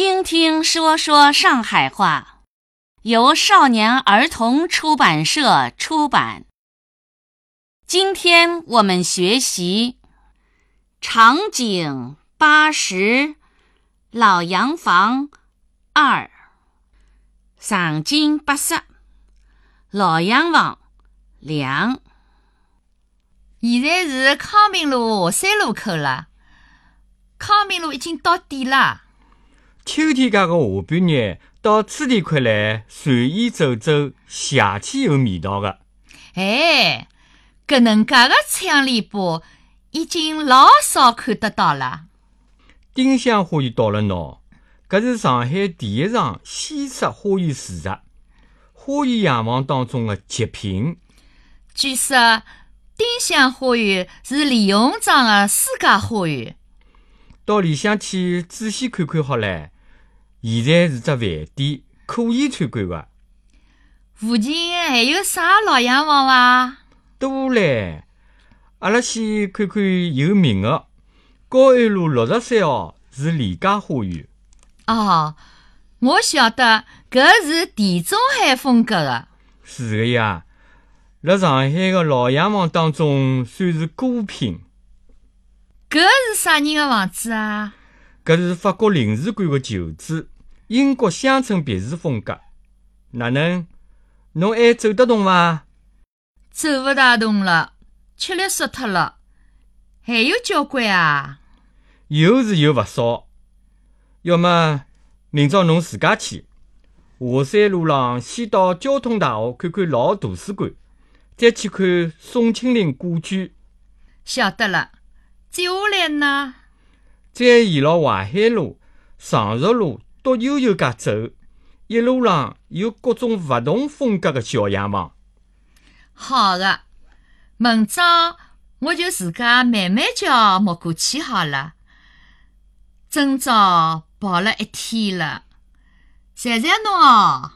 听听说说上海话，由少年儿童出版社出版。今天我们学习场景八十，老洋房二。场景八十，老洋房两。现在是康平路三路口了，康平路已经到底了。秋天家个下半日，到此地块来随意走走，夏天有味道个。哎，搿能介个窗篱笆已经老少看得到了。丁香花园到了喏，搿是上海第一场西式花园住宅，花园洋房当中的极品。据说。丁香花园是李鸿章的私家花园，到里向去仔细看看好唻。现在是只饭店，可以参观伐。附近还有啥老洋房伐？多唻，阿拉先看看有名的。高安路六十三号是李家花园。哦，我晓得，搿是地中海风格的。是的呀。辣上海的老洋房当中，算是孤品。搿是啥人的房子啊？搿是法国领事馆的旧址，英国乡村别墅风格。哪能？侬还走得动伐？走勿大动了，吃力死脱了。还有交关啊？有是有勿少。要么明朝侬自家去，华山路浪先到交通大学看看老图书馆。再去看宋庆龄故居，晓得了。接下来呢？再沿牢淮海路、常熟路独悠悠家走，一路上有各种勿同风格的小洋房。好的，明朝我就自家慢慢叫摸过去好了。今朝跑了一天了，谢谢侬哦。